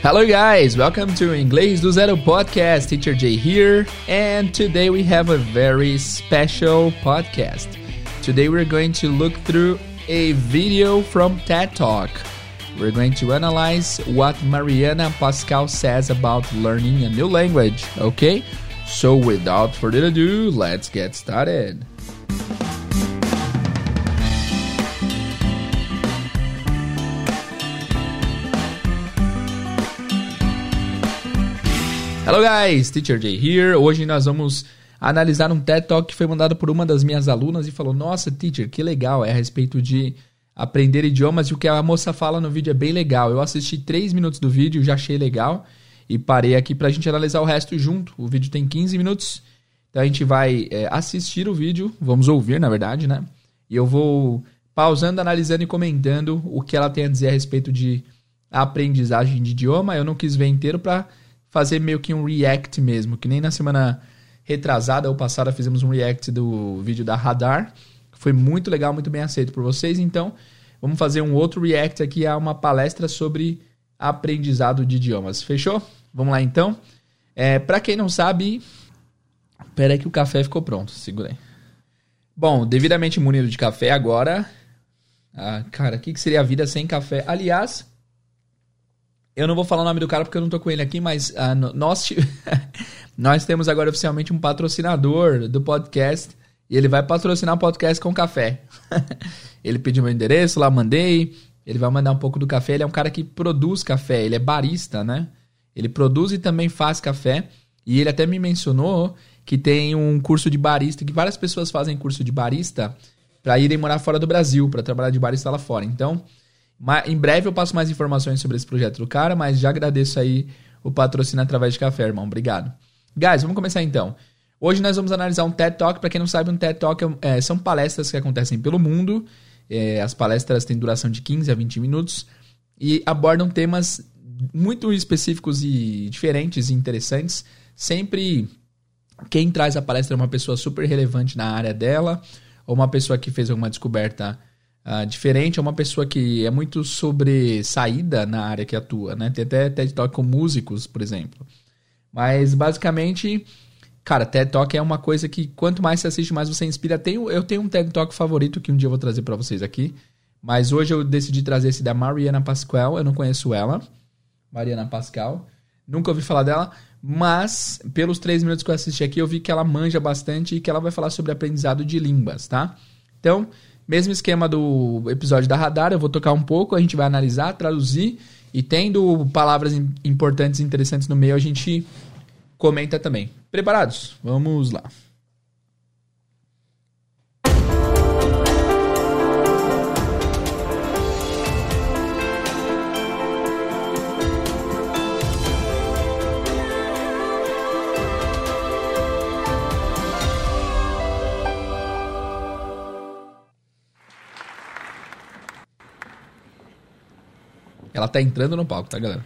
Hello, guys. Welcome to Inglês do Zero podcast. Teacher Jay here, and today we have a very special podcast. Today we're going to look through a video from TED Talk. We're going to analyze what Mariana Pascal says about learning a new language. Okay? So, without further ado, let's get started. Hello guys, Teacher Jay here. Hoje nós vamos analisar um TED Talk que foi mandado por uma das minhas alunas e falou: "Nossa, teacher, que legal, é a respeito de aprender idiomas e o que a moça fala no vídeo é bem legal. Eu assisti 3 minutos do vídeo, já achei legal e parei aqui pra gente analisar o resto junto. O vídeo tem 15 minutos, então a gente vai é, assistir o vídeo, vamos ouvir, na verdade, né? E eu vou pausando, analisando e comentando o que ela tem a dizer a respeito de aprendizagem de idioma. Eu não quis ver inteiro para fazer meio que um react mesmo, que nem na semana retrasada ou passada fizemos um react do vídeo da Radar. Foi muito legal, muito bem aceito por vocês. Então, vamos fazer um outro react aqui a uma palestra sobre aprendizado de idiomas. Fechou? Vamos lá então. É, para quem não sabe, pera aí que o café ficou pronto. Segura aí. Bom, devidamente munido de café agora. Ah, cara, o que, que seria a vida sem café? Aliás, eu não vou falar o nome do cara porque eu não tô com ele aqui, mas uh, nós, nós temos agora oficialmente um patrocinador do podcast e ele vai patrocinar o podcast com café. ele pediu meu endereço lá, mandei. Ele vai mandar um pouco do café. Ele é um cara que produz café, ele é barista, né? Ele produz e também faz café. E ele até me mencionou que tem um curso de barista, que várias pessoas fazem curso de barista para irem morar fora do Brasil, para trabalhar de barista lá fora. Então, em breve eu passo mais informações sobre esse projeto do cara, mas já agradeço aí o patrocínio através de café, irmão. Obrigado. Guys, vamos começar então. Hoje nós vamos analisar um TED Talk. Para quem não sabe, um TED Talk é, são palestras que acontecem pelo mundo. É, as palestras têm duração de 15 a 20 minutos e abordam temas muito específicos e diferentes e interessantes. Sempre quem traz a palestra é uma pessoa super relevante na área dela ou uma pessoa que fez alguma descoberta Uh, diferente, é uma pessoa que é muito sobre saída na área que atua, né? Tem até TED Talk com músicos, por exemplo. Mas basicamente, cara, TED Talk é uma coisa que quanto mais você assiste, mais você inspira. Tenho, eu tenho um TED Talk favorito que um dia eu vou trazer para vocês aqui. Mas hoje eu decidi trazer esse da Mariana Pascal. Eu não conheço ela. Mariana Pascal. Nunca ouvi falar dela. Mas, pelos três minutos que eu assisti aqui, eu vi que ela manja bastante e que ela vai falar sobre aprendizado de línguas, tá? Então, mesmo esquema do episódio da Radar, eu vou tocar um pouco, a gente vai analisar, traduzir e tendo palavras importantes e interessantes no meio, a gente comenta também. Preparados? Vamos lá. Ela tá entrando no palco, tá, galera?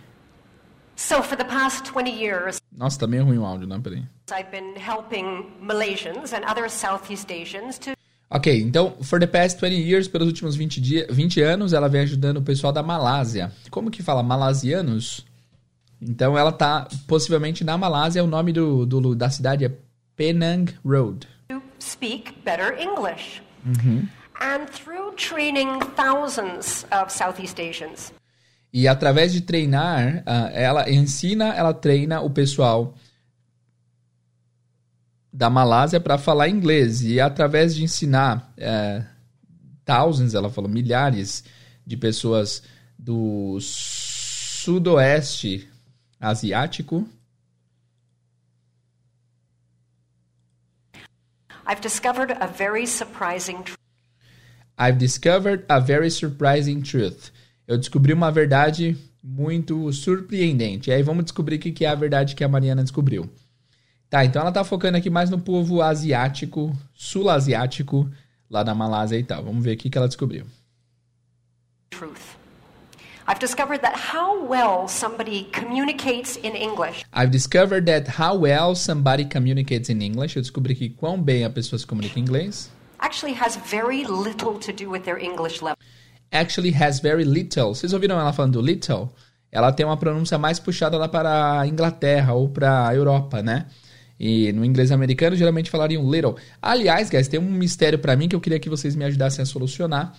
So for the past 20 years, Nossa, tá meio ruim o áudio, não? Peraí. I've been helping Malaysians and other Southeast Asians to Ok, então, for the past 20 years, pelos últimos 20, dia, 20 anos, ela vem ajudando o pessoal da Malásia. Como que fala? Malasianos? Então, ela tá possivelmente na Malásia. O nome do, do da cidade é Penang Road. speak better English. And through training thousands of Southeast Asians, E através de treinar, ah, ela ensina, ela treina o pessoal da Malásia para falar inglês. E através de ensinar eh, thousands, ela falou, milhares de pessoas do sudoeste asiático, I've discovered a very surprising truth. I've discovered a very surprising truth. Eu descobri uma verdade muito surpreendente. E aí vamos descobrir o que que é a verdade que a Mariana descobriu. Tá, então ela tá focando aqui mais no povo asiático, sul-asiático, lá da Malásia e tal. Vamos ver o que que ela descobriu. truth. I've discovered that how well somebody communicates in English I've discovered that how well somebody communicates in English. Eu descobri que quão bem a pessoa se comunica em inglês. actually has very little to do with their English level. Actually has very little. Vocês ouviram ela falando little? Ela tem uma pronúncia mais puxada lá para a Inglaterra ou para a Europa, né? E no inglês americano geralmente falariam little. Aliás, guys, tem um mistério para mim que eu queria que vocês me ajudassem a solucionar.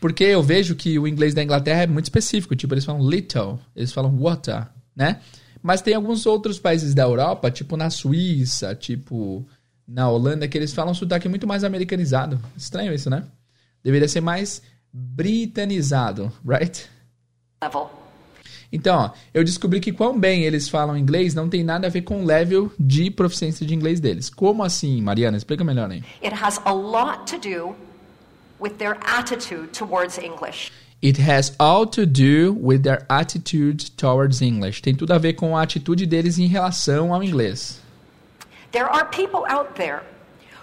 Porque eu vejo que o inglês da Inglaterra é muito específico, tipo, eles falam little, eles falam water, né? Mas tem alguns outros países da Europa, tipo na Suíça, tipo na Holanda, que eles falam sotaque muito mais americanizado. Estranho isso, né? Deveria ser mais britanizado, right? level. Então, ó, eu descobri que quão bem eles falam inglês não tem nada a ver com o level de proficiência de inglês deles. Como assim, Mariana? Explica melhor aí. It has a lot to do with their attitude towards English. It has all to do with their attitude towards English. Tem tudo a ver com a atitude deles em relação ao inglês. There are people out there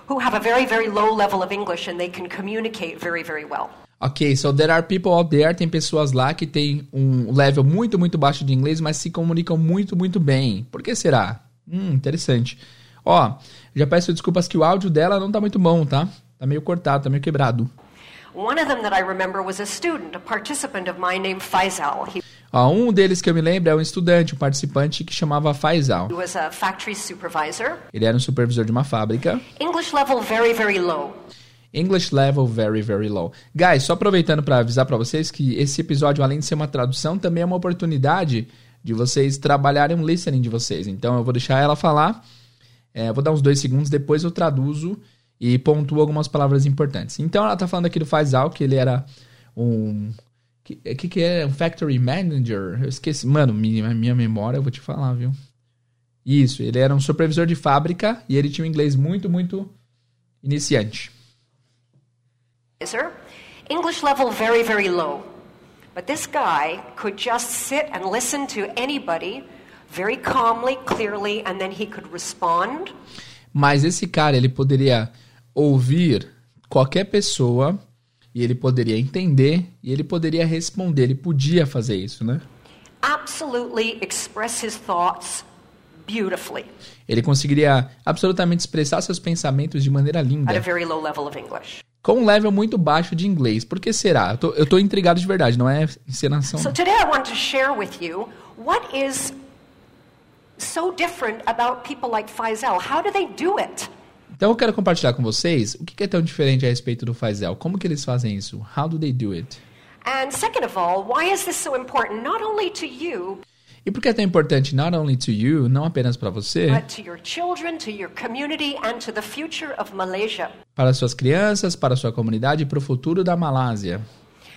who have a very, very low level of English and they can communicate very, very well. Ok, so there are people out there, tem pessoas lá que têm um level muito, muito baixo de inglês, mas se comunicam muito, muito bem. Por que será? Hum, interessante. Ó, já peço desculpas que o áudio dela não tá muito bom, tá? Tá meio cortado, tá meio quebrado. One of them that I remember was a student, a participant of mine named Faisal. He Ó, um deles que eu me lembro é um estudante, um participante que chamava Faisal. was a factory supervisor. Ele era um supervisor de uma fábrica. English level very, very low. English level very, very low. Guys, só aproveitando para avisar para vocês que esse episódio, além de ser uma tradução, também é uma oportunidade de vocês trabalharem um listening de vocês. Então eu vou deixar ela falar, é, vou dar uns dois segundos, depois eu traduzo e pontuo algumas palavras importantes. Então ela tá falando aqui do Faisal, que ele era um. Que que, que é? Um factory manager? Eu esqueci. Mano, minha, minha memória, eu vou te falar, viu? Isso, ele era um supervisor de fábrica e ele tinha um inglês muito, muito iniciante. Supervisor. English level very, very low. But this guy could just sit and listen to anybody very calmly, clearly, and then he could respond. Mas esse cara, ele poderia ouvir qualquer pessoa e ele poderia entender e ele poderia responder. Ele podia fazer isso, né? Absolutely express his thoughts beautifully Ele conseguiria absolutamente expressar seus pensamentos de maneira at a linda, very low level of English. Com um level muito baixo de inglês. Por que será? Eu tô, eu tô intrigado de verdade, não é encenação. So today I want to share with you what is so different about people like Faisal. How do they do it? Então eu quero compartilhar com vocês o que que é tão diferente a respeito do Faisal. Como que eles fazem isso? How do they do it? And second of all, why is this so important not only to you, E por que é tão importante not only to you, não apenas para você, children, para suas crianças, para sua comunidade e para o futuro da Malásia.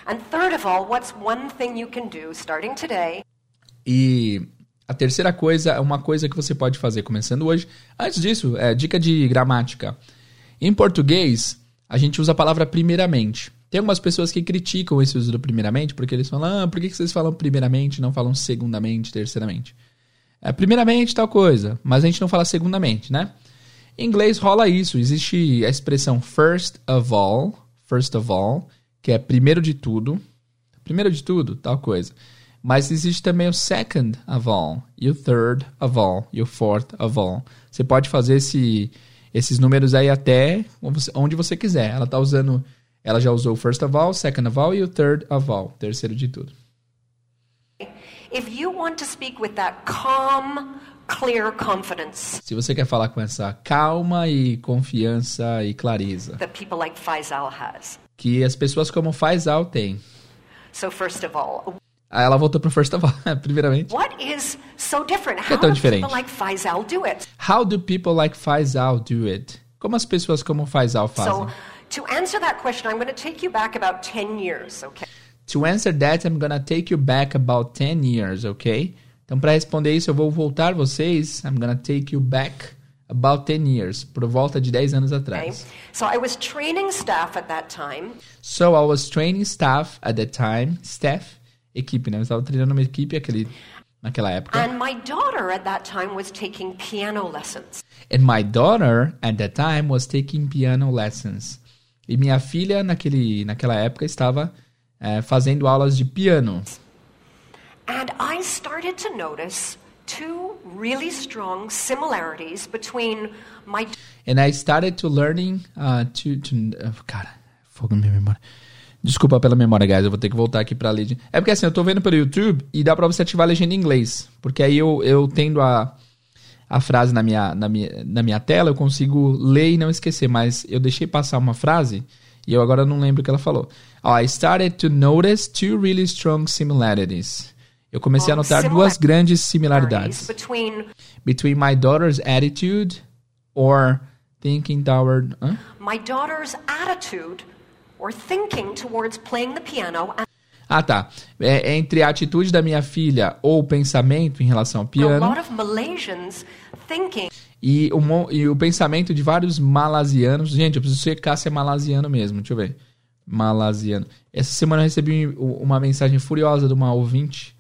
And third of all, what's one thing you can do starting today E a terceira coisa é uma coisa que você pode fazer começando hoje. Antes disso, é dica de gramática. Em português, a gente usa a palavra primeiramente. Tem algumas pessoas que criticam esse uso do primeiramente, porque eles falam, ah, por que vocês falam primeiramente e não falam segundamente, terceiramente? É primeiramente tal coisa, mas a gente não fala segundamente, né? Em inglês rola isso, existe a expressão first of all, first of all, que é primeiro de tudo, primeiro de tudo, tal coisa. Mas existe também o second of all, e o third of all, e o fourth of all. Você pode fazer esse, esses números aí até onde você quiser. Ela tá usando, ela já usou o first of all, second of all e o third of all, terceiro de tudo. if you want to speak with that calm, clear confidence Se você quer falar com essa calma e confiança e clareza like has. que as pessoas como Faisal têm. So first of all, Aí ela voltou pro first of all, primeiramente. what is so different? que é How tão diferente? people like Faisal do it? How do people like Faisal do it? Como as pessoas como Faisal fazem? So to answer that question, I'm going to take you back about 10 years, okay? To answer that, I'm gonna take you back about 10 years, ok? Então, para responder isso, eu vou voltar vocês. I'm gonna take you back about 10 years, por volta de 10 anos okay? atrás. So I was training staff at that time, So, I was training staff at that time. Staff, equipe, né? Eu estava treinando uma equipe aquele, naquela época. and my daughter at that time was taking piano lessons. And my daughter, at that time, was taking piano lessons. E minha filha, naquele, naquela época, estava eh, fazendo aulas de piano. I started to notice two really strong similarities between my And I started to learning uh, to, to uh, cara, fogo na minha memória. Desculpa pela memória, guys. Eu vou ter que voltar aqui pra legenda. É porque assim, eu tô vendo pelo YouTube e dá pra você ativar a legenda em inglês. Porque aí eu, eu tendo a, a frase na minha, na, minha, na minha tela, eu consigo ler e não esquecer. Mas eu deixei passar uma frase e eu agora não lembro o que ela falou. Oh, I started to notice two really strong similarities. Eu comecei a notar duas grandes similaridades. between Between my daughter's attitude or thinking toward... Hã? my daughter's attitude or thinking towards playing the piano Ah, tá. É, é entre a atitude da minha filha ou o pensamento em relação ao piano e o, e o pensamento de vários malasianos. Gente, eu preciso checar se é malasiano mesmo. Deixa eu ver. Malasiano. Essa semana eu recebi uma mensagem furiosa de uma ouvinte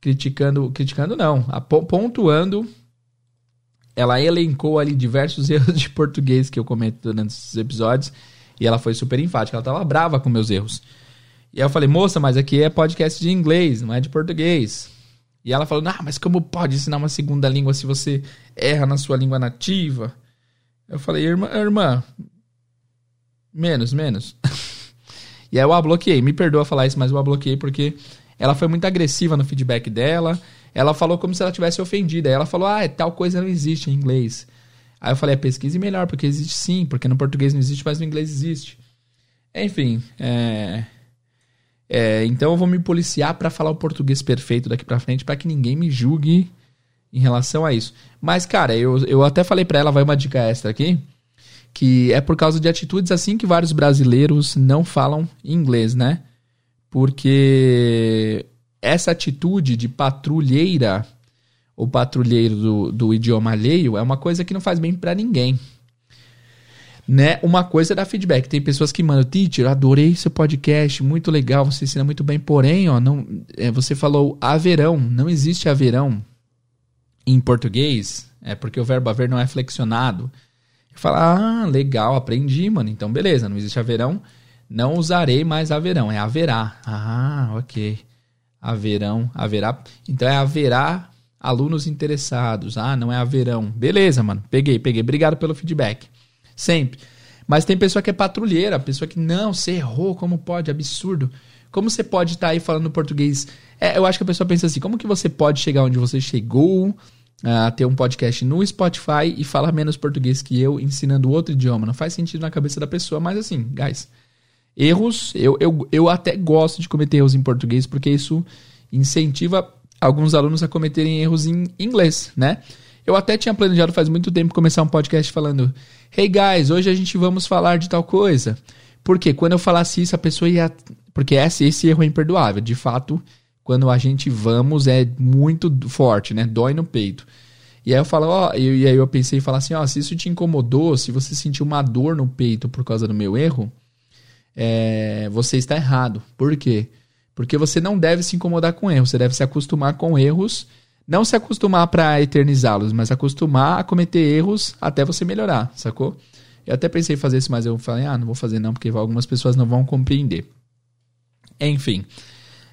criticando. Criticando, não. Pontuando. Ela elencou ali diversos erros de português que eu comento durante esses episódios. E ela foi super enfática. Ela tava brava com meus erros. E aí eu falei, moça, mas aqui é podcast de inglês, não é de português. E ela falou, ah, mas como pode ensinar uma segunda língua se você erra na sua língua nativa? Eu falei, irmã, irmã menos, menos. e aí eu a bloqueei. Me perdoa falar isso, mas eu a bloqueei porque ela foi muito agressiva no feedback dela. Ela falou como se ela tivesse ofendida. Aí ela falou, ah, tal coisa não existe em inglês. Aí eu falei, é, pesquise melhor, porque existe sim, porque no português não existe, mas no inglês existe. Enfim, é... É, então eu vou me policiar pra falar o português perfeito daqui pra frente, pra que ninguém me julgue em relação a isso. Mas, cara, eu, eu até falei pra ela, vai uma dica extra aqui, que é por causa de atitudes assim que vários brasileiros não falam inglês, né? Porque essa atitude de patrulheira ou patrulheiro do, do idioma alheio é uma coisa que não faz bem pra ninguém né? Uma coisa é dar feedback. Tem pessoas que mandam, teacher, adorei seu podcast, muito legal, você ensina muito bem. Porém, ó, não, é, você falou haverão, não existe haverão em português, é porque o verbo haver não é flexionado. Fala, ah, legal, aprendi, mano. Então, beleza, não existe haverão, não usarei mais haverão, é haverá. Ah, ok. Haverão, haverá. Então é haverá alunos interessados. Ah, não é haverão. Beleza, mano. Peguei, peguei. Obrigado pelo feedback. Sempre. Mas tem pessoa que é patrulheira, pessoa que, não, você errou, como pode? Absurdo. Como você pode estar aí falando português? É, eu acho que a pessoa pensa assim, como que você pode chegar onde você chegou, a ter um podcast no Spotify e falar menos português que eu, ensinando outro idioma? Não faz sentido na cabeça da pessoa, mas assim, guys, erros, eu, eu, eu até gosto de cometer erros em português, porque isso incentiva alguns alunos a cometerem erros em inglês, né? Eu até tinha planejado faz muito tempo começar um podcast falando: Hey guys, hoje a gente vamos falar de tal coisa. Porque quando eu falasse isso, a pessoa ia. Porque esse, esse erro é imperdoável. De fato, quando a gente vamos é muito forte, né? Dói no peito. E aí eu falo, ó, e aí eu pensei em falar assim, ó, se isso te incomodou, se você sentiu uma dor no peito por causa do meu erro, é, você está errado. Por quê? Porque você não deve se incomodar com erros, você deve se acostumar com erros, não se acostumar para eternizá-los, mas acostumar a cometer erros até você melhorar, sacou? Eu até pensei em fazer isso, mas eu falei, ah, não vou fazer não, porque algumas pessoas não vão compreender. Enfim.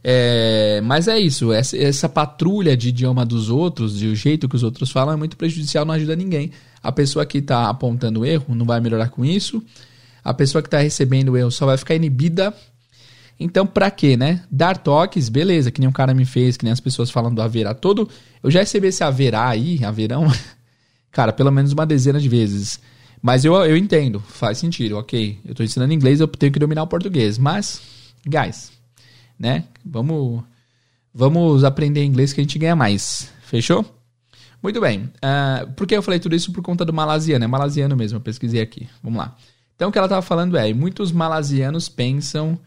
É, mas é isso, essa, essa, patrulha de idioma dos outros, de o jeito que os outros falam, é muito prejudicial, não ajuda ninguém. A pessoa que está apontando erro não vai melhorar com isso. A pessoa que está recebendo o erro só vai ficar inibida. Então, pra quê, né? Dar toques, beleza, que nem um cara me fez, que nem as pessoas falam do haverá todo. Eu já recebi esse haverá aí, haverão, cara, pelo menos uma dezena de vezes. Mas eu, eu entendo, faz sentido, ok. Eu tô ensinando inglês, eu tenho que dominar o português. Mas, guys, né? Vamos, vamos aprender inglês que a gente ganha mais. Fechou? Muito bem. Uh, por que eu falei tudo isso? Por conta do malasiano. É malasiano mesmo, eu pesquisei aqui. Vamos lá. Então, o que ela estava falando é: muitos malasianos pensam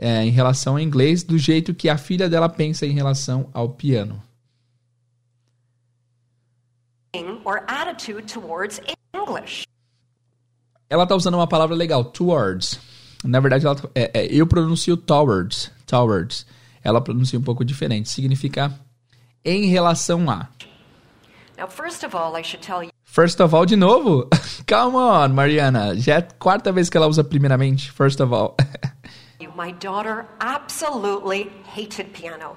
é, em relação ao inglês do jeito que a filha dela pensa em relação ao piano. or attitude towards English. Ela está usando uma palavra legal, towards. Na verdade, ela, é, é, eu pronuncio towards, towards. Ela pronuncia um pouco diferente. Significa em relação a. Now, first of all, I should tell you. First of all, de novo? Come on, Mariana. Já é a quarta vez que ela usa primeiramente. First of all. My daughter absolutely hated piano.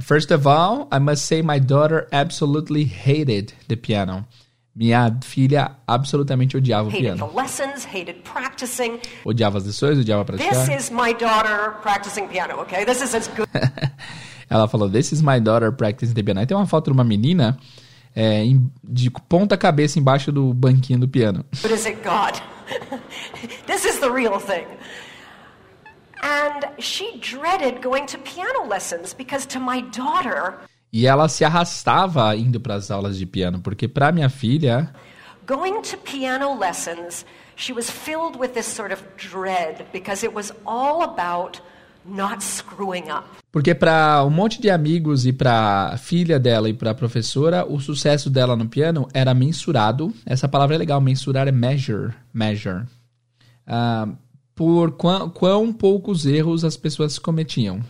First of all, I must say my daughter absolutely hated the piano. Minha filha absolutamente odiava o Hated the piano. lessons, hated practicing. Odiava as lições, odiava This praticar. is my daughter practicing piano, okay? This is as good Ela falou, this is my daughter practicing the piano. Aí tem uma foto de uma menina é, de ponta cabeça embaixo do banquinho do piano. as it got. this is the real thing. And she dreaded going to piano lessons because to my daughter, E ela se arrastava indo para as aulas de piano, porque para minha filha, going to piano lessons, she was filled with this sort of dread because it was all about not screwing up. porque para um monte de amigos e para filha dela e para professora, o sucesso dela no piano era mensurado. Essa palavra é legal, mensurar é measure, measure. Ah, por quão, quão poucos erros as pessoas cometiam.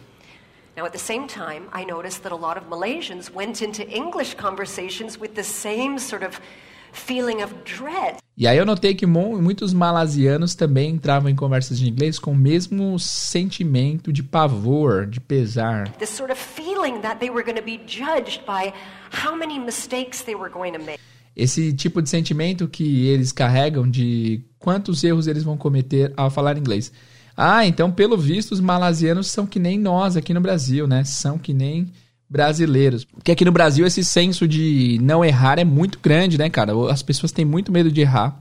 Now, at the same time, I noticed that a lot of Malaysians went into English conversations with the same sort of feeling of dread. E aí eu notei que mu- muitos malasianos também entravam em conversas de inglês com o mesmo sentimento de pavor, de pesar. This sort of feeling that they were going to be judged by how many mistakes they were going to make. Esse tipo de sentimento que eles carregam de quantos erros eles vão cometer ao falar inglês. Ah, então pelo visto os malasianos são que nem nós aqui no Brasil, né? São que nem brasileiros. Porque aqui no Brasil esse senso de não errar é muito grande, né, cara? As pessoas têm muito medo de errar.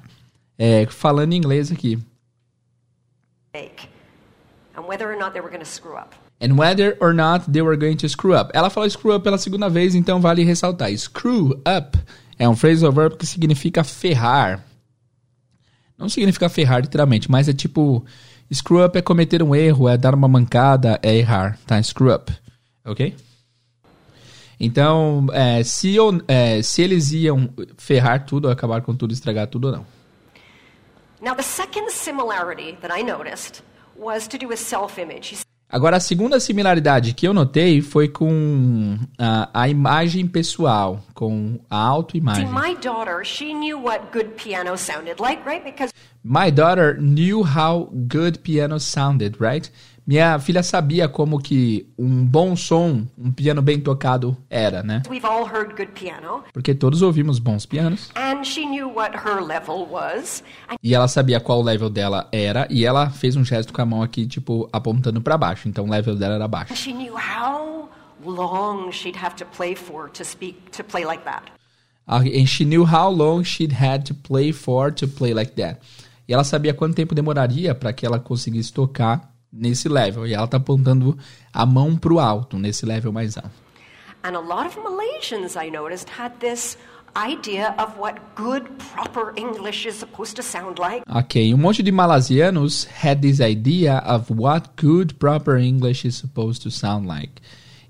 É, falando inglês aqui. and whether or not they were going to screw up. And whether or not they were going to screw up. Ela falou screw up pela segunda vez, então vale ressaltar. Screw up é um phrasal verb que significa ferrar. Não significa ferrar literalmente, mas é tipo... Screw up é cometer um erro, é dar uma mancada, é errar, tá? Screw up, ok? Então, é, se, eu- é, se eles iam ferrar tudo, acabar com tudo, estragar tudo ou não. Now, the second similarity that I noticed was to do with self image. Agora, a segunda similaridade que eu notei foi com a, a imagem pessoal, com a See, autoimagem. my daughter, she knew what good piano sounded like, right? Because My daughter knew how good piano sounded, right? Minha filha sabia como que um bom som, um piano bem tocado era, né? we've all heard good piano, Porque todos ouvimos bons pianos. and she knew what her level was, and E ela sabia qual o level dela era, e ela fez um gesto com a mão aqui, tipo, apontando pra baixo. Então o level dela era baixo. she knew how long she'd have to play for to speak to play like that. And she knew how long she'd had to play for to play like that. E ela sabia quanto tempo demoraria para que ela conseguisse tocar nesse level. E ela tá apontando a mão pro alto, nesse level mais alto. And a lot of Malaysians, I noticed, had this idea of what good, proper English is supposed to sound like. Ok, um monte de malasianos had this idea of what good proper English is supposed to sound like.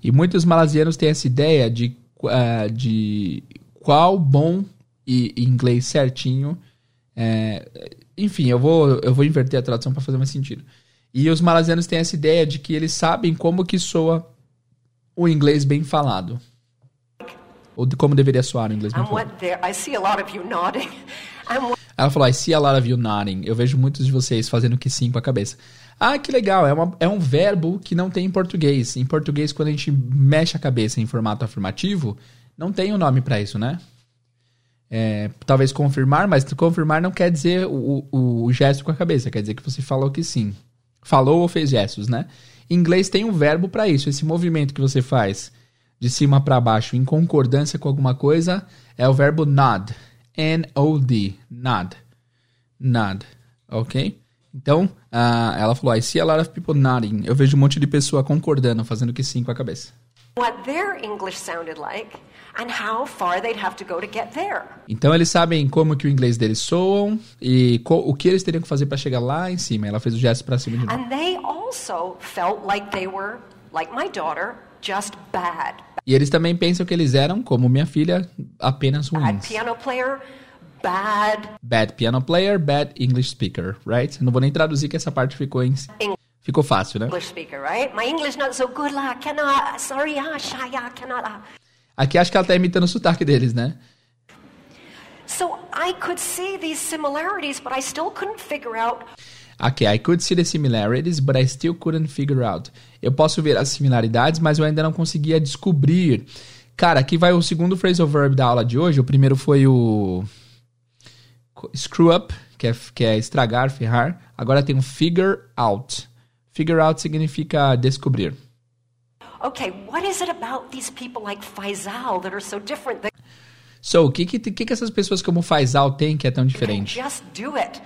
E muitos malasianos têm essa ideia de, ah, de qual bom e inglês certinho. é, enfim, eu vou, eu vou inverter a tradução para fazer mais sentido. E os malasianos têm essa ideia de que eles sabem como que soa o inglês bem falado. Ou de como deveria soar o inglês bem falado. Ela falou, I see a lot of you nodding. Eu vejo muitos de vocês fazendo que sim com a cabeça. Ah, que legal. É, uma- é um verbo que não tem em português. Em português, quando a gente mexe a cabeça em formato afirmativo, não tem um nome pra isso, né? É, talvez confirmar, mas confirmar não quer dizer o, o- o gesto com a cabeça. Quer dizer que você falou que sim. Falou ou fez gestos, né? Em inglês tem um verbo pra isso. Esse movimento que você faz de cima pra baixo em concordância com alguma coisa é o verbo nod. N-O-D. Nod. Nod. Ok? Então, ah, ela falou, I see a lot of people nodding. Eu vejo um monte de pessoa concordando, fazendo que sim com a cabeça. what their English sounded like, and how far they'd have to go to get there. Então eles sabem como que o inglês deles soam e o que eles teriam que fazer para chegar lá em cima. Ela fez o gesto para cima de novo. And they also felt like they were, like my daughter, just bad. E eles também pensam que eles eram, como minha filha, apenas Bad ruins. piano player, bad Bad piano player, bad English speaker, right? Não vou nem traduzir que essa parte ficou em... ficou fácil, né? English speaker, right? My English not so good lah, cannot, sorry ah, shy ah, cannot ah. Aqui acho que ela tá imitando o sotaque deles, né? So I could see these similarities, but I still couldn't figure out Ok, I could see the similarities, but I still couldn't figure out. Eu posso ver as similaridades, mas eu ainda não conseguia descobrir. Cara, aqui vai o segundo phrasal verb da aula de hoje. O primeiro foi o screw up, que é, que é estragar, ferrar. Agora tem o figure out. Figure out significa descobrir. Okay, what is it about these people like Faisal that are so different? That So, o que, que, que, que essas pessoas como Faisal têm que é tão diferente? just do it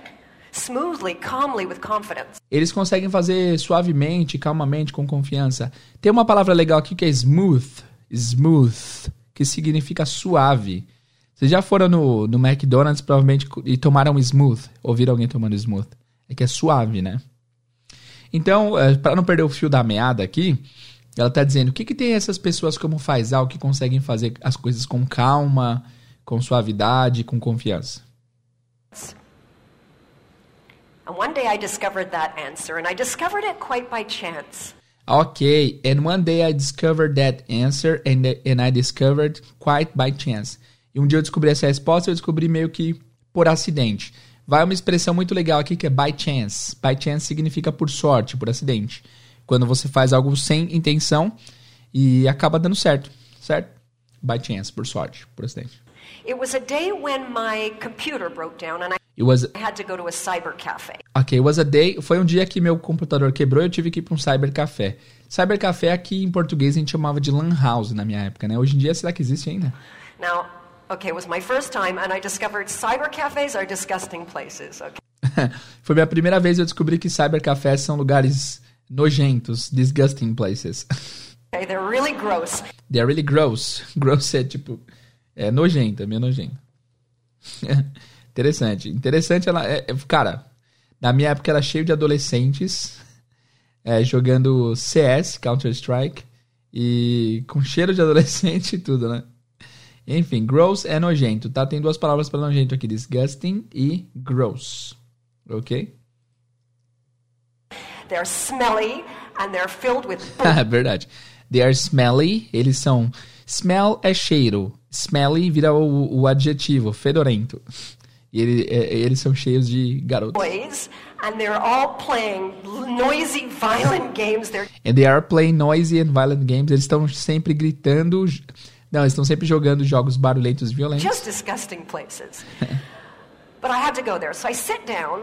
smoothly, calmly, with confidence. Eles conseguem fazer suavemente, calmamente, com confiança. Tem uma palavra legal aqui que é smooth. Smooth, que significa suave. Vocês já foram no, no McDonald's, provavelmente, e tomaram smooth. Ouviram alguém tomando smooth? É que é suave, né? Então, para não perder o fio da meada aqui, ela tá dizendo o que, que tem essas pessoas como Faisal que conseguem fazer as coisas com calma, com suavidade, com confiança. And one day I discovered that answer, and I discovered it quite by chance. Ok, and one day I discovered that answer and, and I discovered quite by chance. E um dia eu descobri essa resposta, eu descobri meio que por acidente. Vai uma expressão muito legal aqui que é by chance. By chance significa por sorte, por acidente. Quando você faz algo sem intenção e acaba dando certo, certo? By chance, por sorte, por acidente. It was a day when my computer broke down, and I It was had to go to a cyber cafe. Ok, was a day. Foi um dia que meu computador quebrou e eu tive que ir para um cybercafé. Cybercafé aqui em português a gente chamava de lan house na minha época, né? Hoje em dia será que existe ainda? Now, okay, it was my first time, and I discovered cyber cafes are disgusting places. Okay. Foi minha primeira vez eu descobri que cybercafés são lugares nojentos, disgusting places. they're really gross. They're really gross. Gross é tipo é nojento, é meio nojento. Interessante. Interessante ela é, é- cara, na minha época era cheio de adolescentes é, jogando CS, Counter Strike e com cheiro de adolescente e tudo, né? Enfim, gross é nojento, tá? Tem duas palavras para nojento aqui, disgusting e gross. OK? They're smelly, and they're filled with É verdade. They are smelly. Eles são. Smell é cheiro. Smelly vira o, o adjetivo, fedorento. E ele- é- eles são cheios de garotos. boys, and they're all playing noisy, violent games. They're And they are playing noisy and violent games. Eles estão sempre gritando. Não, eles estão sempre jogando jogos barulhentos e violentos. just disgusting places. but I had to go there, so I sit down,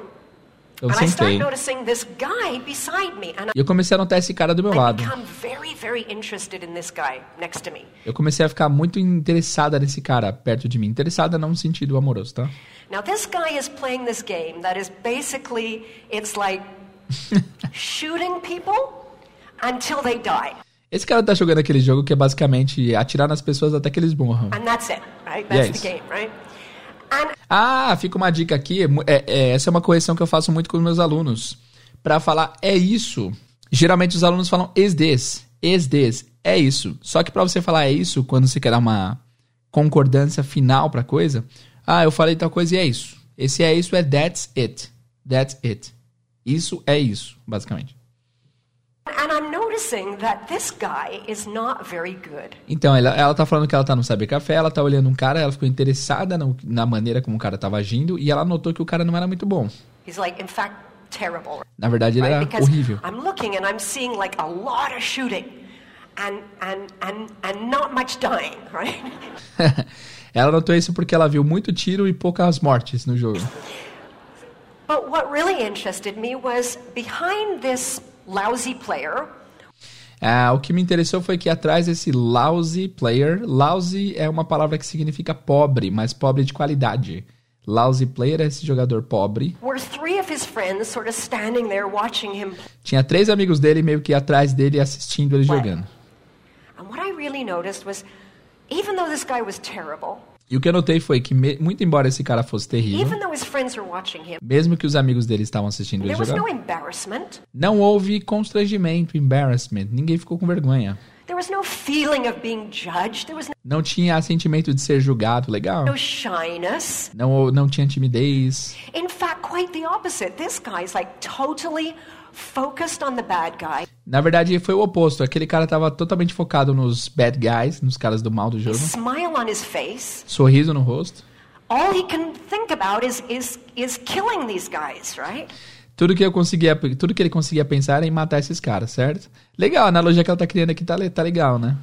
Eu and I start sentei. noticing this guy beside me, and E eu comecei a notar esse cara do meu I lado. become very, very interested in this guy next to me. Eu comecei a ficar muito interessada nesse cara perto de mim. Interessada não no sentido amoroso, tá? Now, this guy is playing this game that is basically, it's like shooting people until they die. Esse cara tá jogando aquele jogo que é basicamente atirar nas pessoas até que eles morram. And that's it, right? That's Yes. the game, right? Ah, fica uma dica aqui. é é- é, essa é uma correção que eu faço muito com os meus alunos. Pra falar é isso. Geralmente os alunos falam is this, is this, é isso. Só que pra você falar é isso, quando você quer dar uma concordância final pra coisa, ah, eu falei tal coisa e é isso. Esse é isso é that's it. That's it. Isso é isso, basicamente. Então, ela, ela tá falando que ela tá no Cybercafé, ela tá olhando um cara, ela ficou interessada no- na maneira como o cara tava agindo e ela notou que o cara não era muito bom. He's like, in fact, terrible. Na verdade, ele Right? era horrível. I'm looking and I'm seeing like a lot of shooting and, and, and, and not much dying, right? ela notou isso porque ela viu muito tiro e poucas mortes no jogo. But what really interested me was behind this lousy player Ah, o que me interessou foi que atrás desse lousy player, lousy é uma palavra que significa pobre, mas pobre de qualidade. Lousy player é esse jogador pobre. were three of his friends sort of standing there watching him. Tinha três amigos dele meio que atrás dele assistindo ele jogando. And what I really noticed was even though this guy was terrible, E o que eu notei foi que, me- muito embora esse cara fosse terrível, mesmo que os amigos dele estavam assistindo ele jogar, não houve constrangimento, embarrassment. Ninguém ficou com vergonha. There was no feeling of being judged. There was Não tinha sentimento de ser julgado, legal. Não, não tinha timidez. In fact, quite the opposite. This guy's like totally focused on the bad guy. Na verdade, foi o oposto. Aquele cara tava totalmente focado nos bad guys, nos caras do mal do jogo. Smile on his face. Sorriso no rosto. All he can think about is is is killing these guys, right? Tudo que eu conseguia, tudo que ele conseguia pensar era em matar esses caras, certo? Legal, a analogia que ela tá criando aqui tá, tá legal, né?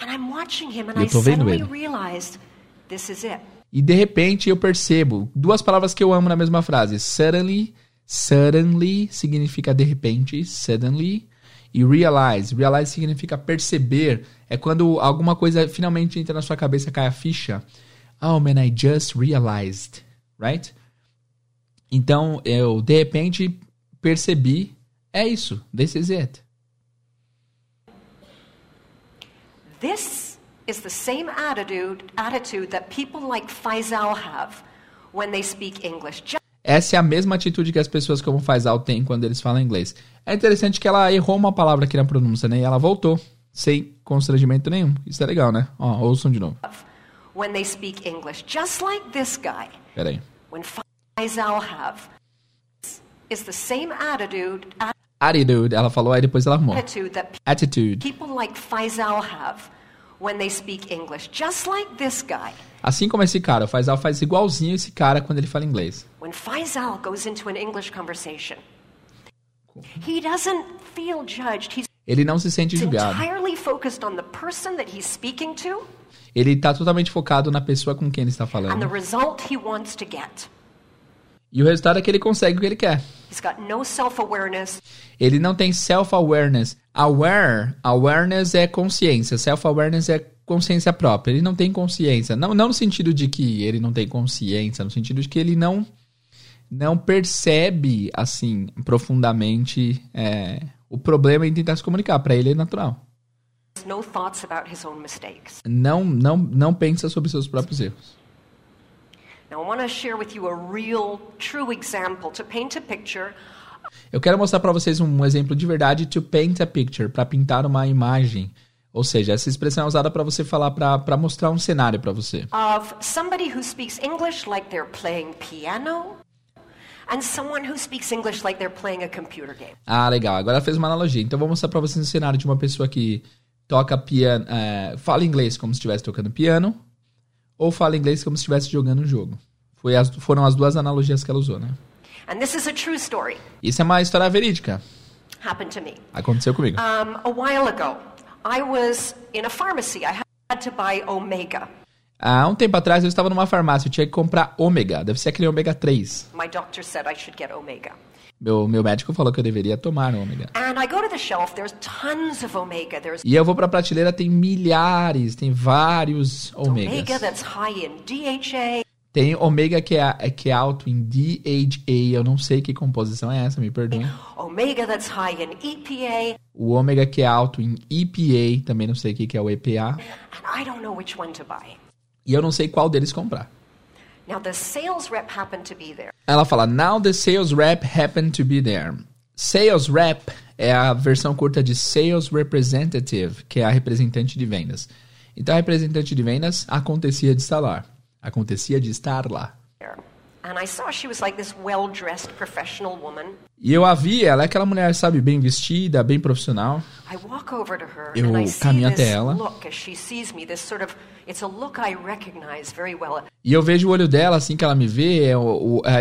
And I'm watching him and Eu tô vendo ele. realized this is it. E de repente eu percebo duas palavras que eu amo na mesma frase. Suddenly, suddenly significa de repente, suddenly, e realize. Realize significa perceber. É quando alguma coisa finalmente entra na sua cabeça, cai a ficha. Oh man, I just realized, right? Então eu de repente percebi, é isso, this is it. This is the same attitude, attitude that people like Faisal have when they speak English. Essa é a mesma atitude que as pessoas como Faisal têm quando eles falam inglês. É interessante que ela errou uma palavra aqui na pronúncia, né? E ela voltou, sem constrangimento nenhum. Isso é legal, né? Ó, ouçam de novo. when they speak English, just like this guy, Pera aí. when Faisal have. Is the same attitude, Attitude, ela falou, aí depois ela arrumou. attitude that Attitude. people like Faisal have when they speak English, just like this guy. Assim como esse cara, o Faisal faz igualzinho esse cara quando ele fala inglês. When Faisal goes into an English conversation, he doesn't feel judged. He's Ele não se sente julgado. Ele tá totalmente focado na pessoa com quem ele está falando. E o resultado é que ele consegue o que ele quer. He's got no self awareness. Ele não tem self-awareness. Aware, awareness é consciência. Self-awareness é consciência própria. Ele não tem consciência. Não, não no sentido de que ele não tem consciência, no sentido de que ele não não percebe assim profundamente é, o problema em tentar se comunicar. Para ele é natural. no thoughts about his own mistakes. Não, não, não pensa sobre seus próprios erros. Eu quero mostrar para vocês um exemplo de verdade to paint a picture, para pintar uma imagem. Ou seja, essa expressão é usada para você falar, para mostrar um cenário para você. of somebody who speaks English like they're playing piano and someone who speaks English like they're playing a computer game. Ah, legal. Agora ela fez uma analogia. Então eu vou mostrar para vocês um cenário de uma pessoa que toca piano, é, fala inglês como se estivesse tocando piano, ou fala inglês como se estivesse jogando um jogo. Foi as- foram as duas analogias que ela usou, né? And this is a true story. Isso é uma história verídica. Happened to me. Aconteceu comigo. Um, a while ago, I was in a pharmacy. I had to buy Omega. Há um tempo atrás eu estava numa farmácia, eu tinha que comprar ômega. Deve ser aquele ômega 3. My doctor said I should get Omega. Meu, meu médico falou que eu deveria tomar ômega. And I go to the shelf, there's tons of Omega. There's E eu vou pra prateleira, tem milhares, tem vários Omega ômegas. that's high in DHA, Tem ômega que é, que é alto em DHA, eu não sei que composição é essa, me perdoem. Omega that's high in EPA, O ômega que é alto em EPA, também não sei o que que é o EPA. and I don't know which one to buy. E eu não sei qual deles comprar. Now, the sales rep happened to be there. Ela fala, now the sales rep happened to be there. Sales rep é a versão curta de sales representative, que é a representante de vendas. Então a representante de vendas acontecia de lá. Acontecia de estar lá. E eu a vi, ela é aquela mulher, sabe, bem vestida, bem profissional. I walk over to her Eu caminho até ela. look as she sees me, this sort of, it's a look I recognize very well. E eu vejo o olho dela, assim que ela me vê, é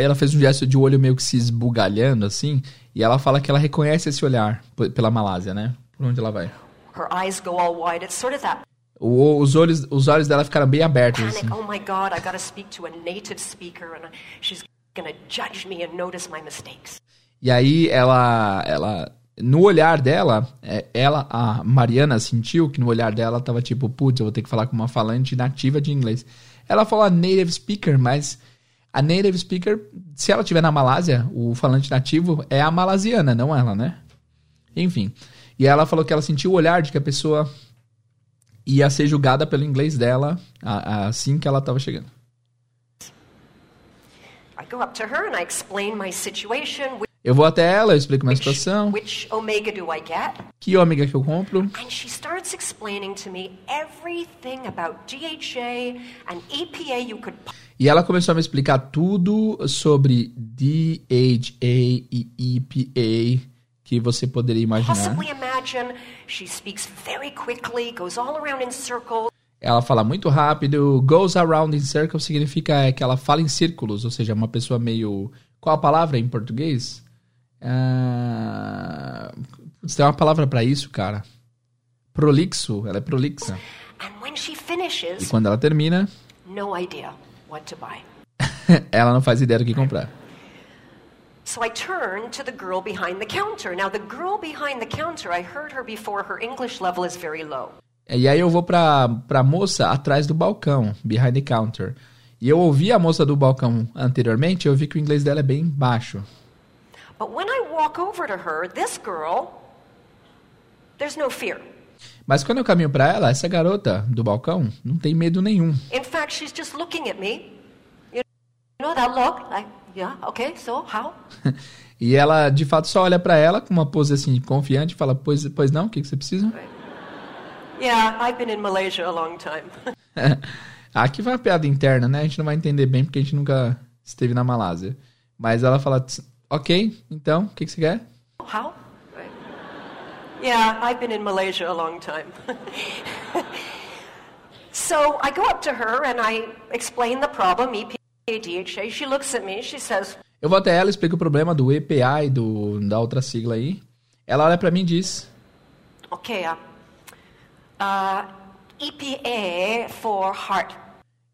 ela fez um gesto de olho meio que se esbugalhando, assim, e ela fala que ela reconhece esse olhar pela Malásia, né? Por onde ela vai. Her eyes go all wide. It's sort of that O- os, olhos, os olhos dela ficaram bem abertos, assim. Oh my God, I got to speak to a native speaker and I- she's going to judge me and notice my mistakes. E aí ela, ela, no olhar dela, é, ela, a Mariana sentiu que no olhar dela tava tipo, putz, eu vou ter que falar com uma falante nativa de inglês. Ela falou a native speaker, mas a native speaker, se ela estiver na Malásia, o falante nativo é a malasiana, não ela, né? Enfim. E ela falou que ela sentiu o olhar de que a pessoa ia ser julgada pelo inglês dela assim que ela tava chegando. Eu vou até ela, eu explico minha situação, que ômega que eu compro, And she starts explaining to me everything about DHA and EPA you could E ela começou a me explicar tudo sobre DHA e EPA que você poderia imaginar. Ela fala muito rápido, goes around in circles significa é que ela fala em círculos, ou seja, uma pessoa meio. Qual a palavra em português? Ah, tem uma palavra pra isso, cara. Prolixo, ela é prolixa. She E finishes, quando ela termina, ela não faz ideia do que comprar. So I turned to the girl behind the counter. Now, the girl behind the counter, I heard her before, her English level is very low. E aí eu vou pra, pra moça atrás do balcão, behind the counter. E eu ouvi a moça do balcão anteriormente, eu vi que o inglês dela é bem baixo. But when I walk over to her, this girl, there's no fear. Mas quando eu caminho pra ela, essa garota do balcão não tem medo nenhum. In fact, she's just looking at me. You know that look? Like, yeah, okay, so how? E ela, de fato, só olha pra ela com uma pose assim, confiante e fala: Pois, pois não, o que, que você precisa? Yeah, I've been in Malaysia a long time. Aqui vai uma piada interna, né? A gente não vai entender bem porque a gente nunca esteve na Malásia. Mas ela fala: Ok, então, o que, que você quer? How? Yeah, I've been in Malaysia a long time. so I go up to her and I explain the problem, E EPA, DHA. She looks at me, she says, Eu vou até ela, explico o problema do EPA e do, da outra sigla aí. Ela olha pra mim e diz: okay, uh, uh, EPA for heart.